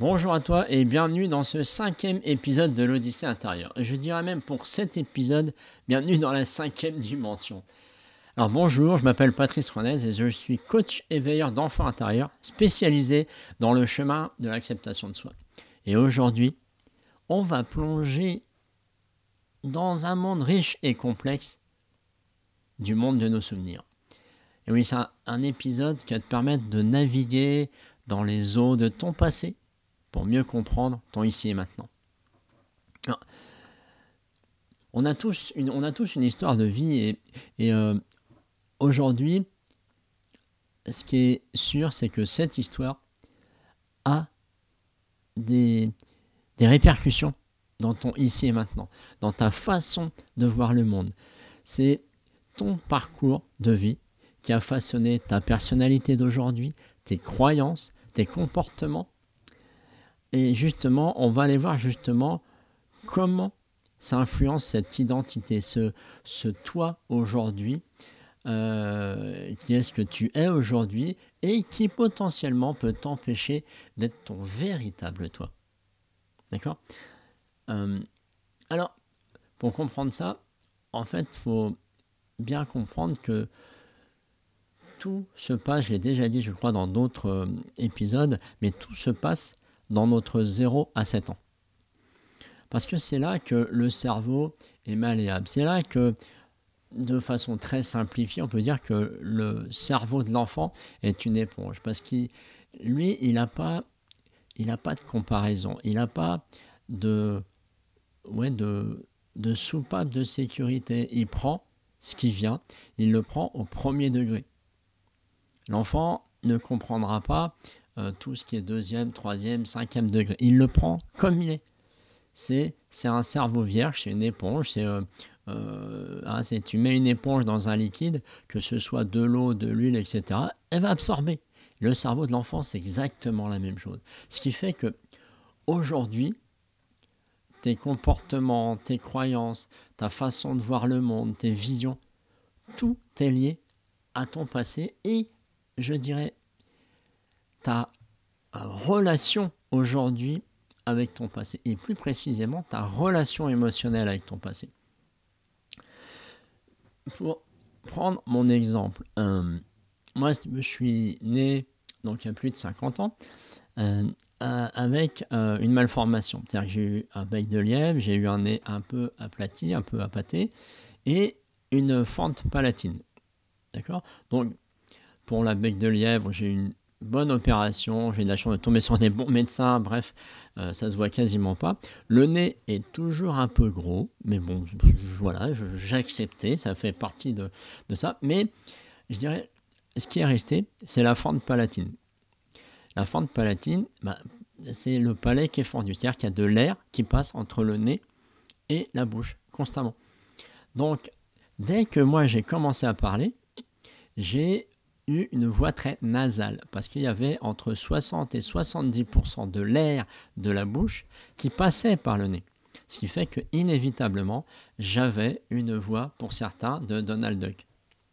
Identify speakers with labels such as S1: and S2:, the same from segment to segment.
S1: Bonjour à toi et bienvenue dans ce cinquième épisode de l'Odyssée intérieure. Je dirais même pour cet épisode, bienvenue dans la cinquième dimension. Alors bonjour, je m'appelle Patrice Ronez et je suis coach éveilleur d'enfants intérieurs spécialisé dans le chemin de l'acceptation de soi. Et aujourd'hui, on va plonger dans un monde riche et complexe du monde de nos souvenirs. Et oui, c'est un, épisode qui va te permettre de naviguer dans les eaux de ton passé pour mieux comprendre ton ici et maintenant. on, a tous une, histoire de vie et, euh, aujourd'hui, ce qui est sûr, c'est que cette histoire a des répercussions dans ton ici et maintenant, dans ta façon de voir le monde. C'est ton parcours de vie qui a façonné ta personnalité d'aujourd'hui, tes croyances, tes comportements. Et justement, on va aller voir justement comment ça influence cette identité, ce, ce toi aujourd'hui, euh, qui est ce que tu es aujourd'hui et qui potentiellement peut t'empêcher d'être ton véritable toi. D'accord? Euh, Alors, pour comprendre ça, en fait, il faut bien comprendre que tout se passe, je l'ai déjà dit je crois dans d'autres euh, épisodes, mais tout se passe dans notre 0 à 7 ans. Parce que c'est là que le cerveau est malléable. C'est là que, de façon très simplifiée, on peut dire que le cerveau de l'enfant est une éponge. Parce qu'il, lui, il n'a pas, pas de comparaison. Il n'a pas de, ouais, de, de soupape de sécurité. Il prend ce qui vient, il le prend au premier degré. L'enfant ne comprendra pas euh, tout ce qui est deuxième, troisième, cinquième degré. Il le prend comme il est. C'est, c'est un cerveau vierge, c'est une éponge. C'est, euh, euh, hein, tu mets une éponge dans un liquide, que ce soit de l'eau, de l'huile, etc., elle va absorber. Le cerveau de l'enfant, c'est exactement la même chose. Ce qui fait que aujourd'hui, tes comportements, tes croyances, ta façon de voir le monde, tes visions, tout est lié à ton passé et je dirais, ta relation aujourd'hui avec ton passé, et plus précisément ta relation émotionnelle avec ton passé. Pour prendre mon exemple, euh, moi je suis né donc il y a plus de 50 ans euh, avec euh, une malformation. C'est-à-dire j'ai eu un bec de lièvre, j'ai eu un nez un peu aplati, un peu appâté, et une fente palatine. D'accord? Donc pour la bec de lièvre, j'ai une bonne opération, j'ai la chance de tomber sur des bons médecins, bref, euh, ça se voit quasiment pas. Le nez est toujours un peu gros, mais bon, voilà, j'ai accepté, ça fait partie de, ça. Mais je dirais, ce qui est resté, c'est la fente palatine. La fente palatine, bah, c'est le palais qui est fendu, c'est-à-dire qu'il y a de l'air qui passe entre le nez et la bouche constamment. Donc, dès que moi j'ai commencé à parler, j'ai une voix très nasale parce qu'il y avait entre 60 et 70% de l'air de la bouche qui passait par le nez. Ce qui fait que inévitablement, j'avais une voix pour certains de Donald Duck.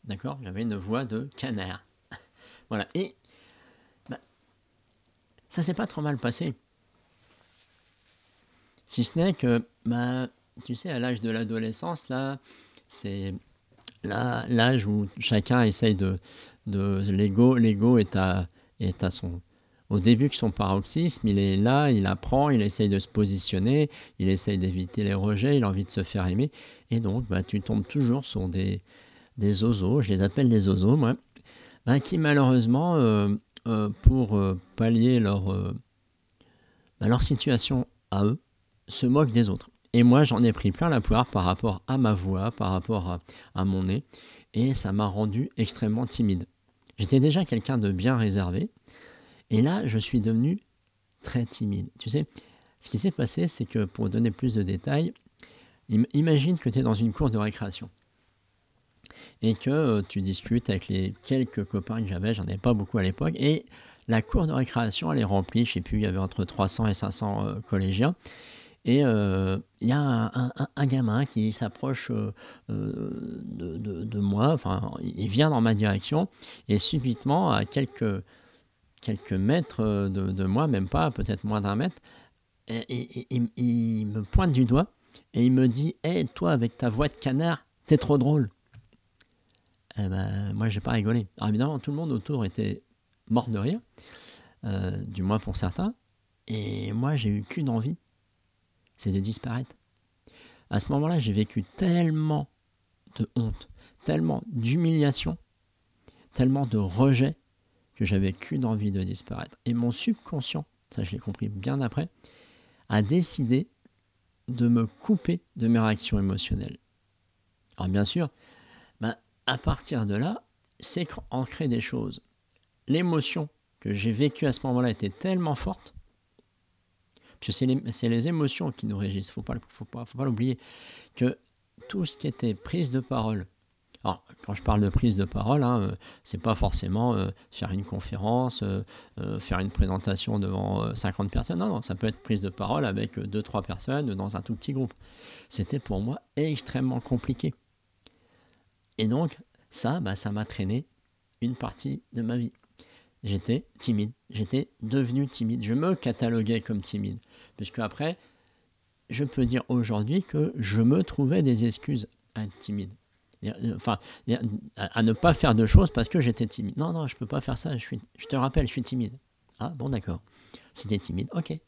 S1: D'accord? J'avais une voix de canard. voilà. Et bah, ça s'est pas trop mal passé. Si ce n'est que, bah, tu sais, à l'âge de l'adolescence, là, c'est l'âge où chacun essaye de, l'ego. Est à, son, au début de son paroxysme, il est là, il apprend, il essaye de se positionner, il essaye d'éviter les rejets, il a envie de se faire aimer. Et donc, bah, tu tombes toujours sur des, des je les appelle des osos, moi, bah, qui malheureusement, euh, euh, pour euh, pallier leur, bah, leur situation à eux, se moquent des autres. Et moi, j'en ai pris plein la poire par rapport à ma voix, par rapport à, mon nez, et ça m'a rendu extrêmement timide. J'étais déjà quelqu'un de bien réservé. Et là, je suis devenu très timide. Tu sais, ce qui s'est passé, c'est que pour donner plus de détails, imagine que tu es dans une cour de récréation et que euh, tu discutes avec les quelques copains que j'avais, j'en avais pas beaucoup à l'époque, et la cour de récréation, elle est remplie, je sais plus, il y avait entre 300 et 500 euh, collégiens, et euh, il y a un, gamin qui s'approche euh, euh, de, moi, enfin, il vient dans ma direction, et subitement, à quelques, quelques mètres de, moi, même pas, peut-être moins d'un mètre, il me pointe du doigt et il me dit Hé, toi, avec ta voix de canard, t'es trop drôle. Eh ben, moi, j'ai pas rigolé. Alors évidemment, tout le monde autour était mort de rire, du moins pour certains, et moi, j'ai eu qu'une envie c'est de disparaître. À ce moment-là, j'ai vécu tellement de honte, tellement d'humiliation, tellement de rejet que j'avais qu'une envie de disparaître. Et mon subconscient, ça je l'ai compris bien après, a décidé de me couper de mes réactions émotionnelles. Alors bien sûr, ben, à partir de là, c'est ancré des choses. L'émotion que j'ai vécue à ce moment-là était tellement forte, c'est les, émotions qui nous régissent, il ne faut pas l'oublier, que tout ce qui était prise de parole, alors, quand je parle de prise de parole, hein, euh, c'est pas forcément euh, faire une conférence, euh, faire une présentation devant 50 personnes. Non, non, ça peut être prise de parole avec 2-3 personnes dans un tout petit groupe. C'était pour moi extrêmement compliqué. Et donc, ça, bah, ça m'a traîné une partie de ma vie. J'étais timide, j'étais devenu timide, je me cataloguais comme timide. Puisque après, je peux dire aujourd'hui que je me trouvais des excuses à être timide. Enfin, à ne pas faire de choses parce que j'étais timide. Non, non, je ne peux pas faire ça, je, suis, je te rappelle, je suis timide. Ah, bon, d'accord. Si tu es timide, ok.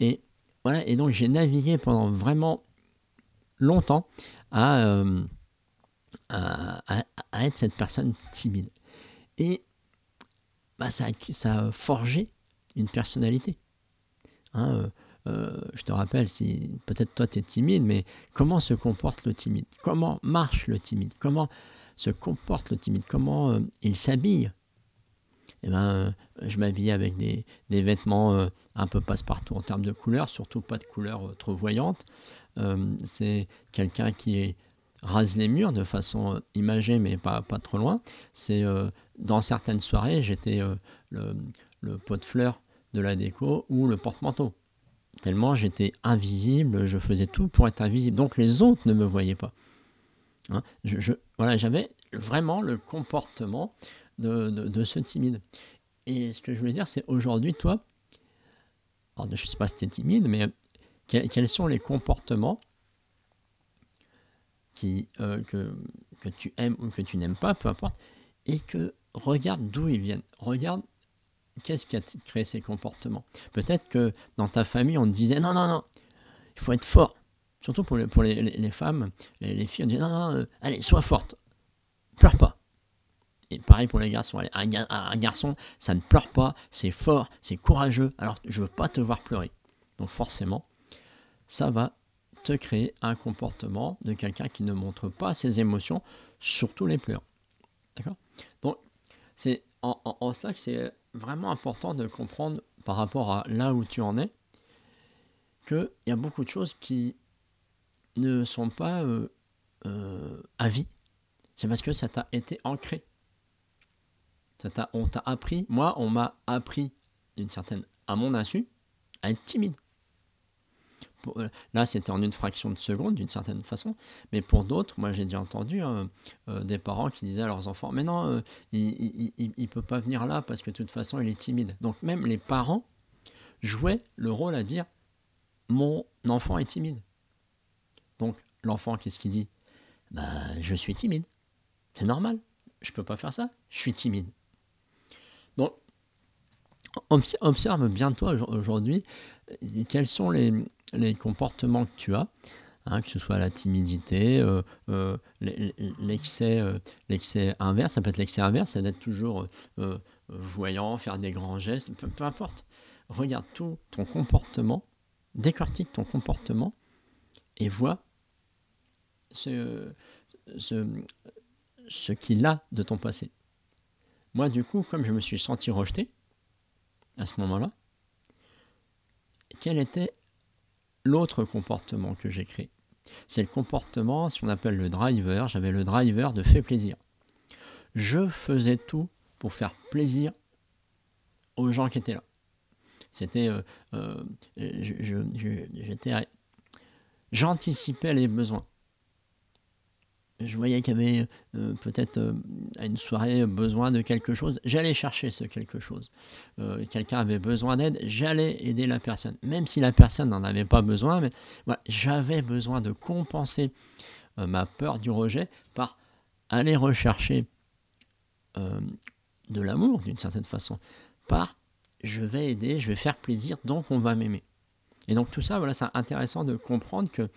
S1: Et voilà, et donc j'ai navigué pendant vraiment longtemps à, euh, à, être cette personne timide. Et bah, ça, ça a forgé une personnalité. Hein, euh, euh, je te rappelle, si peut-être toi tu es timide, mais comment se comporte le timide? Comment marche le timide? Comment se comporte le timide? Comment euh, il s'habille? Eh ben, je m'habille avec des, des vêtements un peu passe-partout en termes de couleurs, surtout pas de couleurs trop voyantes. c'est quelqu'un qui est rase les murs de façon imagée, mais pas, pas trop loin. C'est dans certaines soirées, j'étais le, le pot de fleurs de la déco ou le porte-manteau. Tellement j'étais invisible, je faisais tout pour être invisible. Donc les autres ne me voyaient pas. Hein, je, voilà, j'avais vraiment le comportement de, de, ce timide. Et ce que je voulais dire, c'est aujourd'hui, toi, je ne sais pas si tu es timide, mais quels, sont les comportements euh, que, que tu aimes ou que tu n'aimes pas, peu importe, et que regarde d'où ils viennent. Regarde qu'est-ce qui a créé ces comportements Peut-être que dans ta famille, on te disait non, non, non, il faut être fort. Surtout pour les, pour les, les femmes, les, les, filles, on disait non, non, euh, allez, sois forte, pleure pas. Et pareil pour les garçons, un, un, garçon, ça ne pleure pas, c'est fort, c'est courageux, alors je ne veux pas te voir pleurer. Donc forcément, ça va te créer un comportement de quelqu'un qui ne montre pas ses émotions, surtout les pleurs. D'accord? Donc, c'est en, cela que c'est vraiment important de comprendre par rapport à là où tu en es, qu'il y a beaucoup de choses qui ne sont pas euh, euh, à vie. C'est parce que ça t'a été ancré. Ça on t'a appris, moi on m'a appris d'une certaine, à mon insu, à être timide. Euh, là, c'était en une fraction de seconde, d'une certaine façon. Mais pour d'autres, moi, j'ai déjà entendu hein, euh, des parents qui disaient à leurs enfants Mais non, euh, il ne peut pas venir là parce que de toute façon, il est timide. Donc, même les parents jouaient le rôle à dire Mon enfant est timide. Donc, l'enfant, qu'est-ce qu'il dit bah, Je suis timide. C'est normal. Je ne peux pas faire ça. Je suis timide. Donc, observe bien toi aujourd'hui quels sont les, les comportements que tu as, hein, que ce soit la timidité, euh, euh, l'excès, euh, l'excès inverse, ça peut être l'excès inverse, c'est d'être toujours voyant, faire des grands gestes, peu, importe. Regarde tout ton comportement, décortique ton comportement et vois ce, ce, ce qu'il a de ton passé. Moi, du coup, comme je me suis senti rejeté à ce moment-là, quel était l'autre comportement que j'ai créé. C'est le comportement, ce qu'on appelle le driver. J'avais le driver de fait plaisir. Je faisais tout pour faire plaisir aux gens qui étaient là. C'était, euh, euh, j'anticipais les besoins. Je voyais qu'il y avait euh, peut-être euh, à une soirée besoin de quelque chose, j'allais chercher ce quelque chose. Euh, quelqu'un avait besoin d'aide, j'allais aider la personne, même si la personne n'en avait pas besoin, mais j'avais besoin de compenser ma peur du rejet par aller rechercher de l'amour d'une certaine façon, par je vais aider, je vais faire plaisir, donc on va m'aimer. Et donc tout ça, voilà, c'est intéressant de comprendre que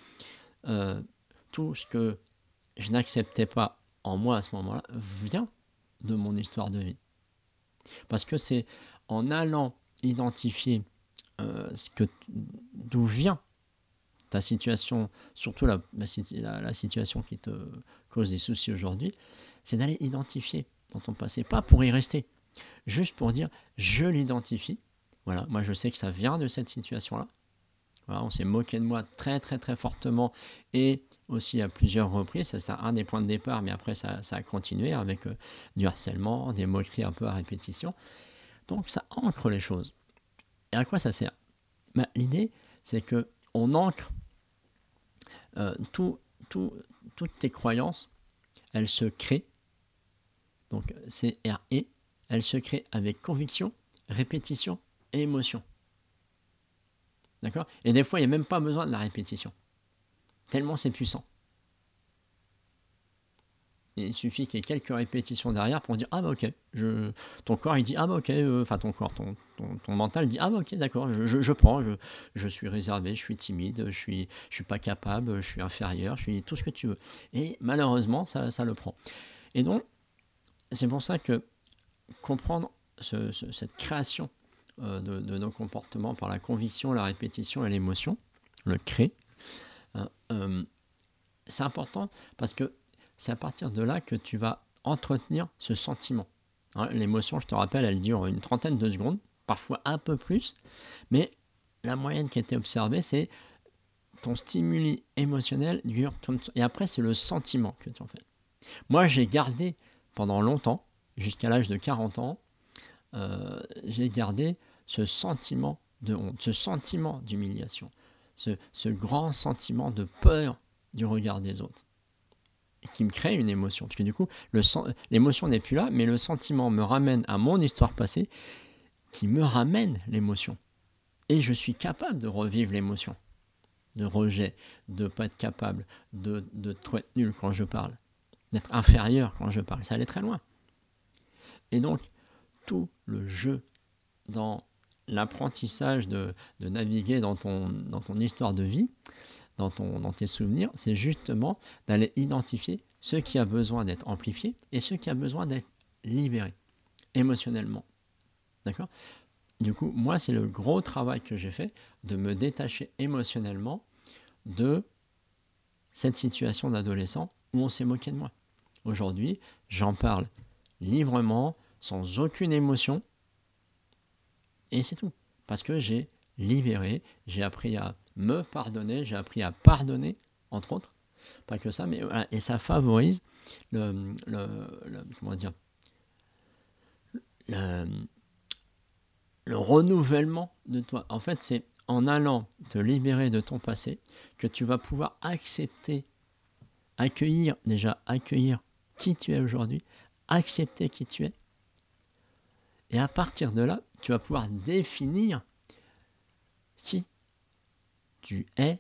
S1: tout ce que je n'acceptais pas en moi à ce moment-là vient de mon histoire de vie. Parce que c'est en allant identifier euh, d'où vient ta situation, surtout la, situation qui te cause des soucis aujourd'hui, c'est d'aller identifier dans ton passé, pas pour y rester, juste pour dire je l'identifie. Voilà, moi je sais que ça vient de cette situation-là. On s'est moqué de moi très très très fortement et aussi à plusieurs reprises. Ça, c'est un des points de départ, mais après, ça, a continué avec euh, du harcèlement, des moqueries un peu à répétition. Donc, ça ancre les choses. Et à quoi ça sert? Ben, L'idée, c'est que on ancre euh, tout, toutes tes croyances, elles se créent. Donc, c'est R-E, elles se créent avec conviction, répétition et émotion. D'accord? Et des fois, il n'y a même pas besoin de la répétition. Tellement c'est puissant. il suffit qu'il y ait quelques répétitions derrière pour dire Ah bah ok, ton corps il dit Ah bah ok, euh, enfin ton corps, ton, ton, mental dit Ah bah ok, d'accord, je, je, prends, je, je, suis réservé, je suis timide, je suis, je suis pas capable, je suis inférieur, je suis tout ce que tu veux. Et malheureusement, ça, ça le prend. Et donc, c'est pour ça que comprendre cette création euh, de, de, nos comportements par la conviction, la répétition et l'émotion, le crée, Hein, euh, c'est important parce que c'est à partir de là que tu vas entretenir ce sentiment. Hein, l'émotion, je te rappelle, elle dure une trentaine de secondes, parfois un peu plus, mais la moyenne qui a été observée, c'est ton stimuli émotionnel dure, et après c'est le sentiment que tu en fais. Moi, j'ai gardé pendant longtemps, jusqu'à l'âge de 40 ans, euh, j'ai gardé ce sentiment de honte, ce sentiment d'humiliation, ce, grand sentiment de peur du regard des autres qui me crée une émotion. Parce que du coup, l'émotion n'est plus là, mais le sentiment me ramène à mon histoire passée qui me ramène l'émotion. Et je suis capable de revivre l'émotion de rejet, de pas être capable, de, de être nul quand je parle, d'être inférieur quand je parle. Ça allait très loin. Et donc, tout le jeu dans l'apprentissage de, naviguer dans ton, dans ton histoire de vie, dans, ton, dans tes souvenirs, c'est justement d'aller identifier ce qui a besoin d'être amplifié et ce qui a besoin d'être libéré émotionnellement. D'accord? Du coup, moi, c'est le gros travail que j'ai fait de me détacher émotionnellement de cette situation d'adolescent où on s'est moqué de moi. Aujourd'hui, j'en parle librement, sans aucune émotion, et c'est tout. Parce que j'ai libéré, j'ai appris à me pardonner, j'ai appris à pardonner, entre autres. Pas que ça, mais. Et ça favorise le, le, le renouvellement de toi. En fait, c'est en allant te libérer de ton passé que tu vas pouvoir accepter, accueillir, déjà accueillir qui tu es aujourd'hui, accepter qui tu es. Et à partir de là, tu vas pouvoir définir qui tu es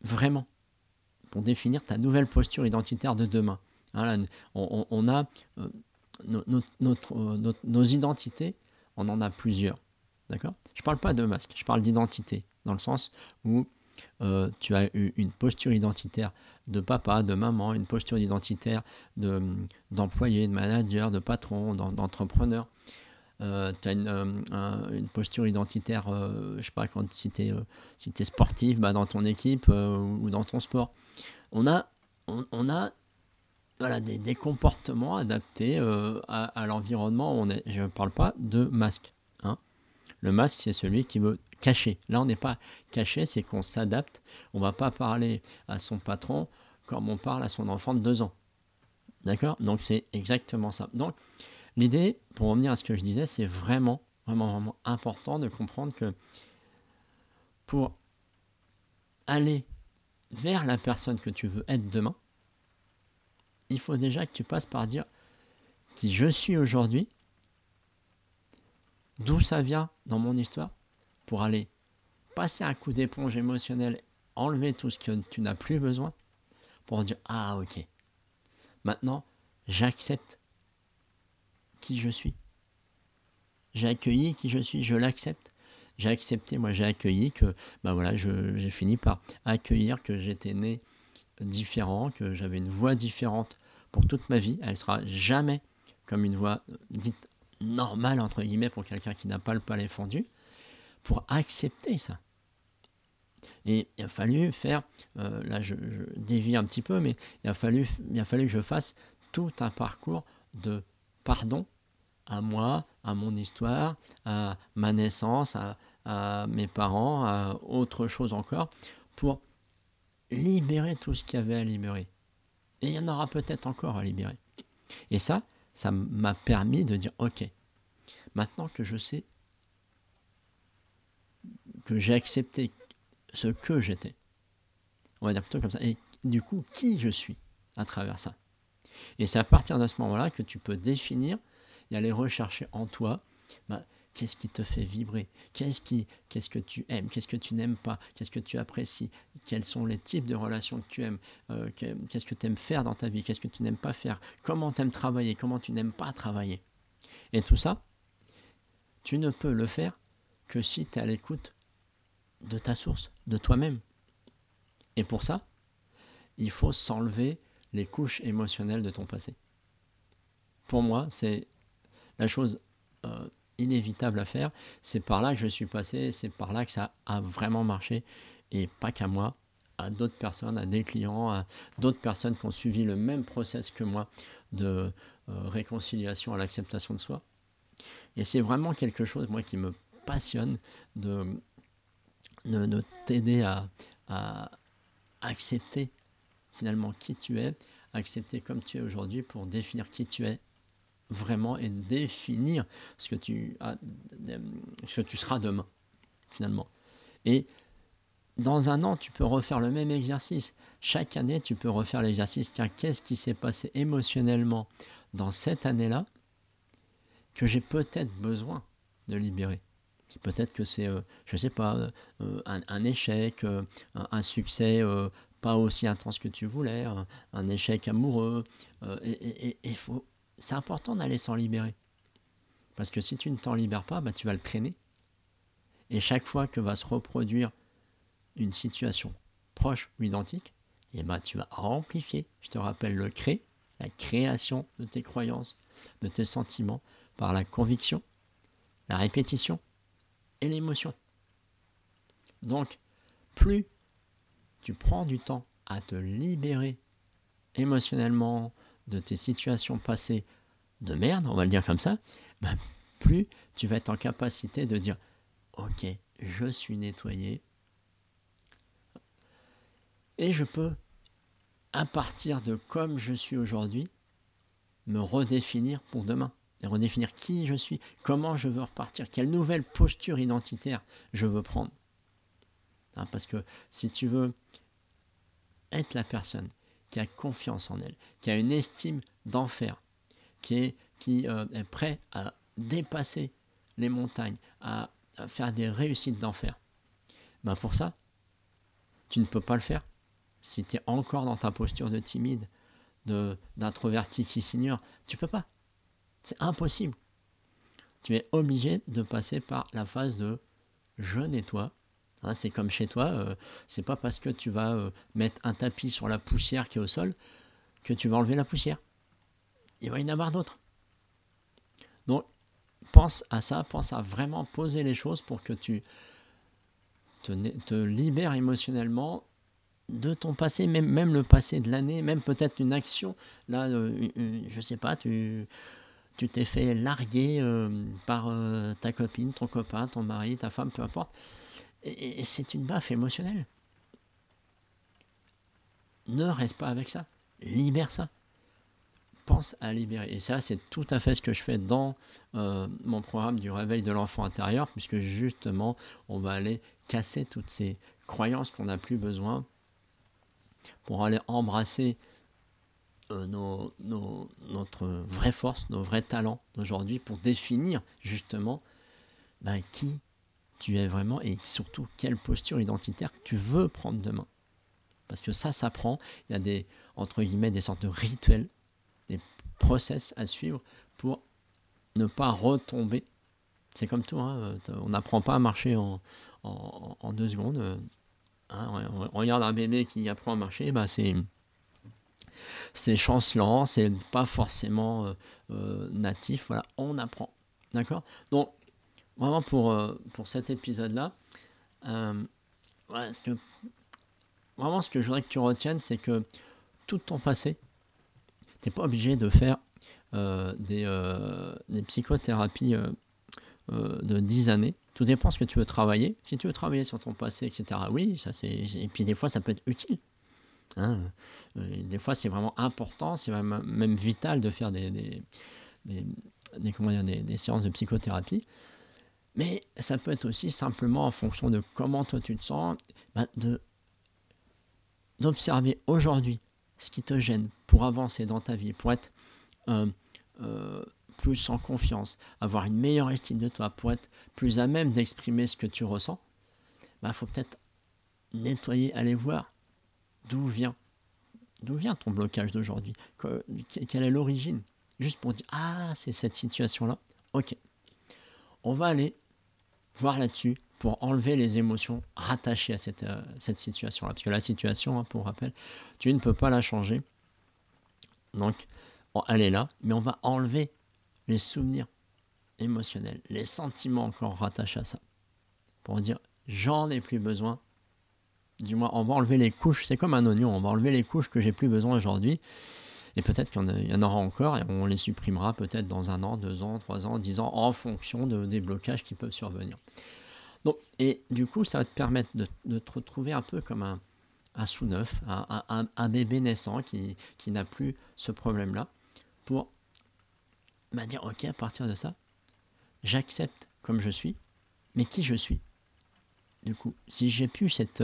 S1: vraiment pour définir ta nouvelle posture identitaire de demain. on, a euh, euh, nos identités, on en a plusieurs. D'accord? Je ne parle pas de masque, je parle d'identité, dans le sens où euh, tu as une posture identitaire de papa, de maman, une posture identitaire d'employé, de, manager, de patron, d'entrepreneur. Euh, tu as euh, une, posture identitaire, euh, je sais pas, quand, si tu es, sportif, bah, dans ton équipe ou dans ton sport. On a, on, a voilà, des, comportements adaptés à, l'environnement. je ne parle pas de masque. Hein. Le masque, c'est celui qui veut cacher. Là, on n'est pas caché, c'est qu'on s'adapte. On va pas parler à son patron comme on parle à son enfant de deux ans. D'accord? Donc, c'est exactement ça. Donc, L'idée, pour revenir à ce que je disais, c'est vraiment, vraiment, vraiment important de comprendre que pour aller vers la personne que tu veux être demain, il faut déjà que tu passes par dire qui je suis aujourd'hui, d'où ça vient dans mon histoire, pour aller passer un coup d'éponge émotionnel, enlever tout ce que tu n'as plus besoin, pour dire Ah, ok, maintenant j'accepte qui je suis. J'ai accueilli qui je suis, je l'accepte. J'ai accepté, moi j'ai accueilli que, ben voilà, j'ai fini par accueillir que j'étais né différent, que j'avais une voix différente pour toute ma vie. Elle sera jamais comme une voix dite normale, entre guillemets, pour quelqu'un qui n'a pas le palais fendu, pour accepter ça. Et il a fallu faire, euh, là je, dévie un petit peu, mais il a, fallu, il a fallu que je fasse tout un parcours de pardon à moi, à mon histoire, à ma naissance, à, à mes parents, à autre chose encore, pour libérer tout ce qu'il y avait à libérer. Et il y en aura peut-être encore à libérer. Et ça, ça m'a permis de dire, ok, maintenant que je sais que j'ai accepté ce que j'étais, on va dire plutôt comme ça, et du coup, qui je suis à travers ça? Et c'est à partir de ce moment-là que tu peux définir et aller rechercher en toi bah, qu'est-ce qui te fait vibrer, qu'est-ce, qui, qu'est-ce que tu aimes, qu'est-ce que tu n'aimes pas, qu'est-ce que tu apprécies, quels sont les types de relations que tu aimes, euh, qu'est-ce que tu aimes faire dans ta vie, qu'est-ce que tu n'aimes pas faire, comment tu aimes travailler, comment tu n'aimes pas travailler? Et tout ça, tu ne peux le faire que si tu es à l'écoute de ta source, de toi-même. Et pour ça, il faut s'enlever les couches émotionnelles de ton passé. Pour moi, c'est la chose euh, inévitable à faire. C'est par là que je suis passé, c'est par là que ça a vraiment marché. Et pas qu'à moi, à d'autres personnes, à des clients, à d'autres personnes qui ont suivi le même process que moi de euh, réconciliation à l'acceptation de soi. Et c'est vraiment quelque chose, moi, qui me passionne de, de, t'aider à, à accepter finalement qui tu es, accepter comme tu es aujourd'hui pour définir qui tu es vraiment et définir ce que tu, as, ce que tu seras demain, finalement. Et dans un an, tu peux refaire le même exercice. Chaque année, tu peux refaire l'exercice. Tiens, qu'est-ce qui s'est passé émotionnellement dans cette année-là que j'ai peut-être besoin de libérer Peut-être que c'est, euh, je ne sais pas, euh, un, échec, euh, un, succès pas aussi intense que tu voulais, un, échec amoureux. et il faut c'est important d'aller s'en libérer. Parce que si tu ne t'en libères pas, bah, tu vas le traîner. Et chaque fois que va se reproduire une situation proche ou identique, et eh ben, tu vas amplifier, je te rappelle, le cré, la création de tes croyances, de tes sentiments, par la conviction, la répétition l'émotion. Donc, plus tu prends du temps à te libérer émotionnellement, de tes situations passées de merde, on va le dire comme ça, ben, plus tu vas être en capacité de dire Ok, je suis nettoyé et je peux, à partir de comme je suis aujourd'hui, me redéfinir pour demain. Et redéfinir qui je suis, comment je veux repartir, quelle nouvelle posture identitaire je veux prendre. Hein, parce que si tu veux être la personne qui a confiance en elle, qui a une estime d'enfer, qui, est, qui euh, prêt à dépasser les montagnes, à, faire des réussites d'enfer. Ben pour ça, tu ne peux pas le faire si tu es encore dans ta posture de timide, d'introverti qui s'ignore. Tu peux pas. C'est impossible. Tu es obligé de passer par la phase de je nettoie Hein, c'est comme chez toi, euh, c'est pas parce que tu vas euh, mettre un tapis sur la poussière qui est au sol que tu vas enlever la poussière. Il va y en avoir d'autres. Donc, pense à ça, pense à vraiment poser les choses pour que tu te, libères émotionnellement de ton passé, même, même le passé de l'année, même peut-être une action. Là, euh, je sais pas, tu tu t'es fait larguer par ta copine, ton copain, ton mari, ta femme, peu importe. Et, c'est une baffe émotionnelle. Ne reste pas avec ça. Libère ça. Pense à libérer. Et ça, c'est tout à fait ce que je fais dans euh, mon programme du réveil de l'enfant intérieur, puisque justement, on va aller casser toutes ces croyances qu'on n'a plus besoin pour aller embrasser euh, notre vraie force, nos vrais talents d'aujourd'hui pour définir justement ben, qui tu es vraiment et surtout quelle posture identitaire tu veux prendre demain. Parce que ça s'apprend, il y a des, entre guillemets, des sortes de rituels, des process à suivre pour ne pas retomber. C'est comme tout, hein, euh, on n'apprend pas à marcher en, deux secondes. Euh, hein, on regarde un bébé qui apprend à marcher, bah c'est c'est chancelant, c'est pas forcément euh, natif. Voilà, on apprend. D'accord? Donc, vraiment pour, pour cet épisode-là, que, vraiment ce que je voudrais que tu retiennes, c'est que tout ton passé, tu n'es pas obligé de faire euh, des, euh, psychothérapies euh, de 10 années. Tout dépend ce que tu veux travailler. Si tu veux travailler sur ton passé, etc., oui, ça c'est. Et puis des fois, ça peut être utile. Hein. Des fois, c'est vraiment important, c'est même, même, vital de faire des, des, comment dire, des, séances de psychothérapie. Mais ça peut être aussi simplement en fonction de comment toi tu te sens, bah, de d'observer aujourd'hui ce qui te gêne pour avancer dans ta vie, pour être euh, euh, plus en confiance, avoir une meilleure estime de toi, pour être plus à même d'exprimer ce que tu ressens, il bah, faut peut-être nettoyer, aller voir d'où vient, ton blocage d'aujourd'hui, quelle est l'origine, juste pour dire ah c'est cette situation là, ok, on va aller voir là-dessus pour enlever les émotions rattachées à cette, euh, situation-là. Parce que la situation, hein, pour rappel, tu ne peux pas la changer. Donc, elle est là, mais on va enlever les souvenirs émotionnels, les sentiments encore rattachés à ça. Pour dire, j'en ai plus besoin. Du moins, on va enlever les couches. C'est comme un oignon, on va enlever les couches que j'ai plus besoin aujourd'hui. Et peut-être qu'il y en aura encore et on les supprimera peut-être dans un an, deux ans, trois ans, dix ans, en fonction de, des blocages qui peuvent survenir et du coup, ça va te permettre de, te retrouver un peu comme un, sous-neuf, un, bébé naissant qui, n'a plus ce problème-là, pour bah, dire, ok, à partir de ça, j'accepte comme je suis, mais qui je suis. Du coup, si j'ai plus cette,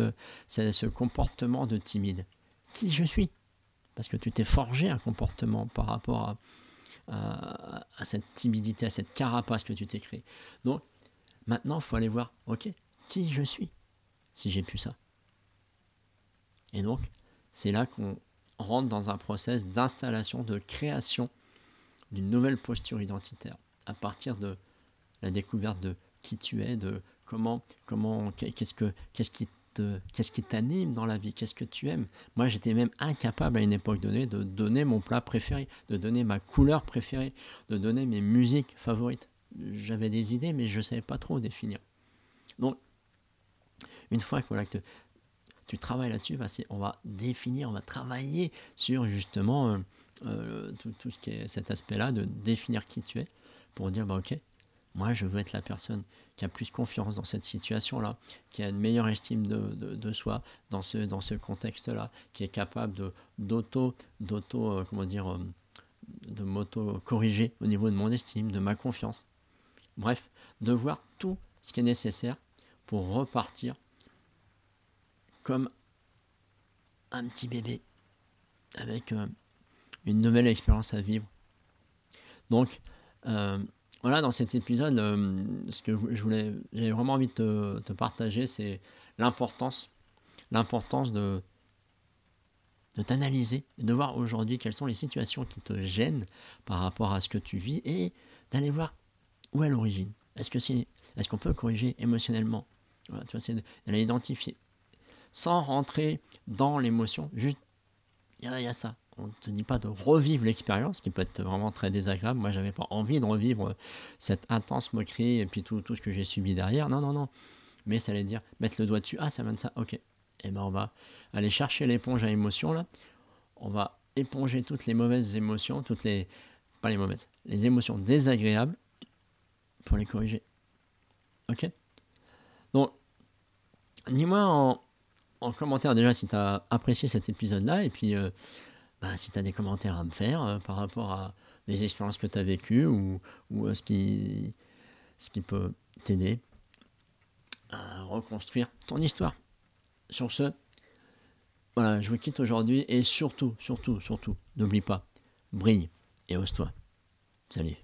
S1: ce comportement de timide, qui je suis? Parce que tu t'es forgé un comportement par rapport à, à, cette timidité, à cette carapace que tu t'es créé. Donc, Maintenant, il faut aller voir, ok, qui je suis si j'ai pu ça? Et donc, c'est là qu'on rentre dans un process d'installation, de création d'une nouvelle posture identitaire à partir de la découverte de qui tu es, de comment, comment, qu'est-ce que, qu'est-ce qui qu'est-ce qui t'anime dans la vie, qu'est-ce que tu aimes? Moi, j'étais même incapable à une époque donnée de donner mon plat préféré, de donner ma couleur préférée, de donner mes musiques favorites j'avais des idées, mais je ne savais pas trop définir. Donc, une fois que, tu travailles là-dessus, bah, on va définir, on va travailler sur justement euh, euh, tout, ce qui est cet aspect-là, de définir qui tu es, pour dire, bah, ok, moi je veux être la personne qui a plus confiance dans cette situation-là, qui a une meilleure estime de, soi dans ce, dans ce contexte-là, qui est capable de, d'auto, d'auto, euh, comment dire, de m'auto-corriger au niveau de mon estime, de ma confiance. Bref, de voir tout ce qui est nécessaire pour repartir comme un petit bébé avec euh, une nouvelle expérience à vivre. Donc, euh, voilà, dans cet épisode, euh, ce que je voulais, j'ai vraiment envie de te, partager, c'est l'importance, l'importance de, de t'analyser, de voir aujourd'hui quelles sont les situations qui te gênent par rapport à ce que tu vis et d'aller voir où est l'origine Est-ce que c'est, est-ce qu'on peut corriger émotionnellement? Tu vois, c'est d'aller identifier. Sans rentrer dans l'émotion, juste, il y, a ça. On ne te dit pas de revivre l'expérience, qui peut être vraiment très désagréable. Moi, j'avais pas envie de revivre cette intense moquerie et puis tout, ce que j'ai subi derrière. Non, non, non. Mais ça allait dire, mettre le doigt dessus. Ah, ça vient de ça. Ok. Et eh ben, on va aller chercher l'éponge à émotion, là. On va éponger toutes les mauvaises émotions, toutes les, pas les mauvaises, les émotions désagréables pour les corriger. Ok? Donc, dis-moi en, commentaire déjà si tu as apprécié cet épisode-là et puis euh, bah, si tu as des commentaires à me faire euh, par rapport à des expériences que tu as vécues ou, ou à ce qui, ce qui peut t'aider à reconstruire ton histoire. Sur ce, voilà, je vous quitte aujourd'hui et surtout, surtout, surtout, n'oublie pas, brille et ose-toi. Salut.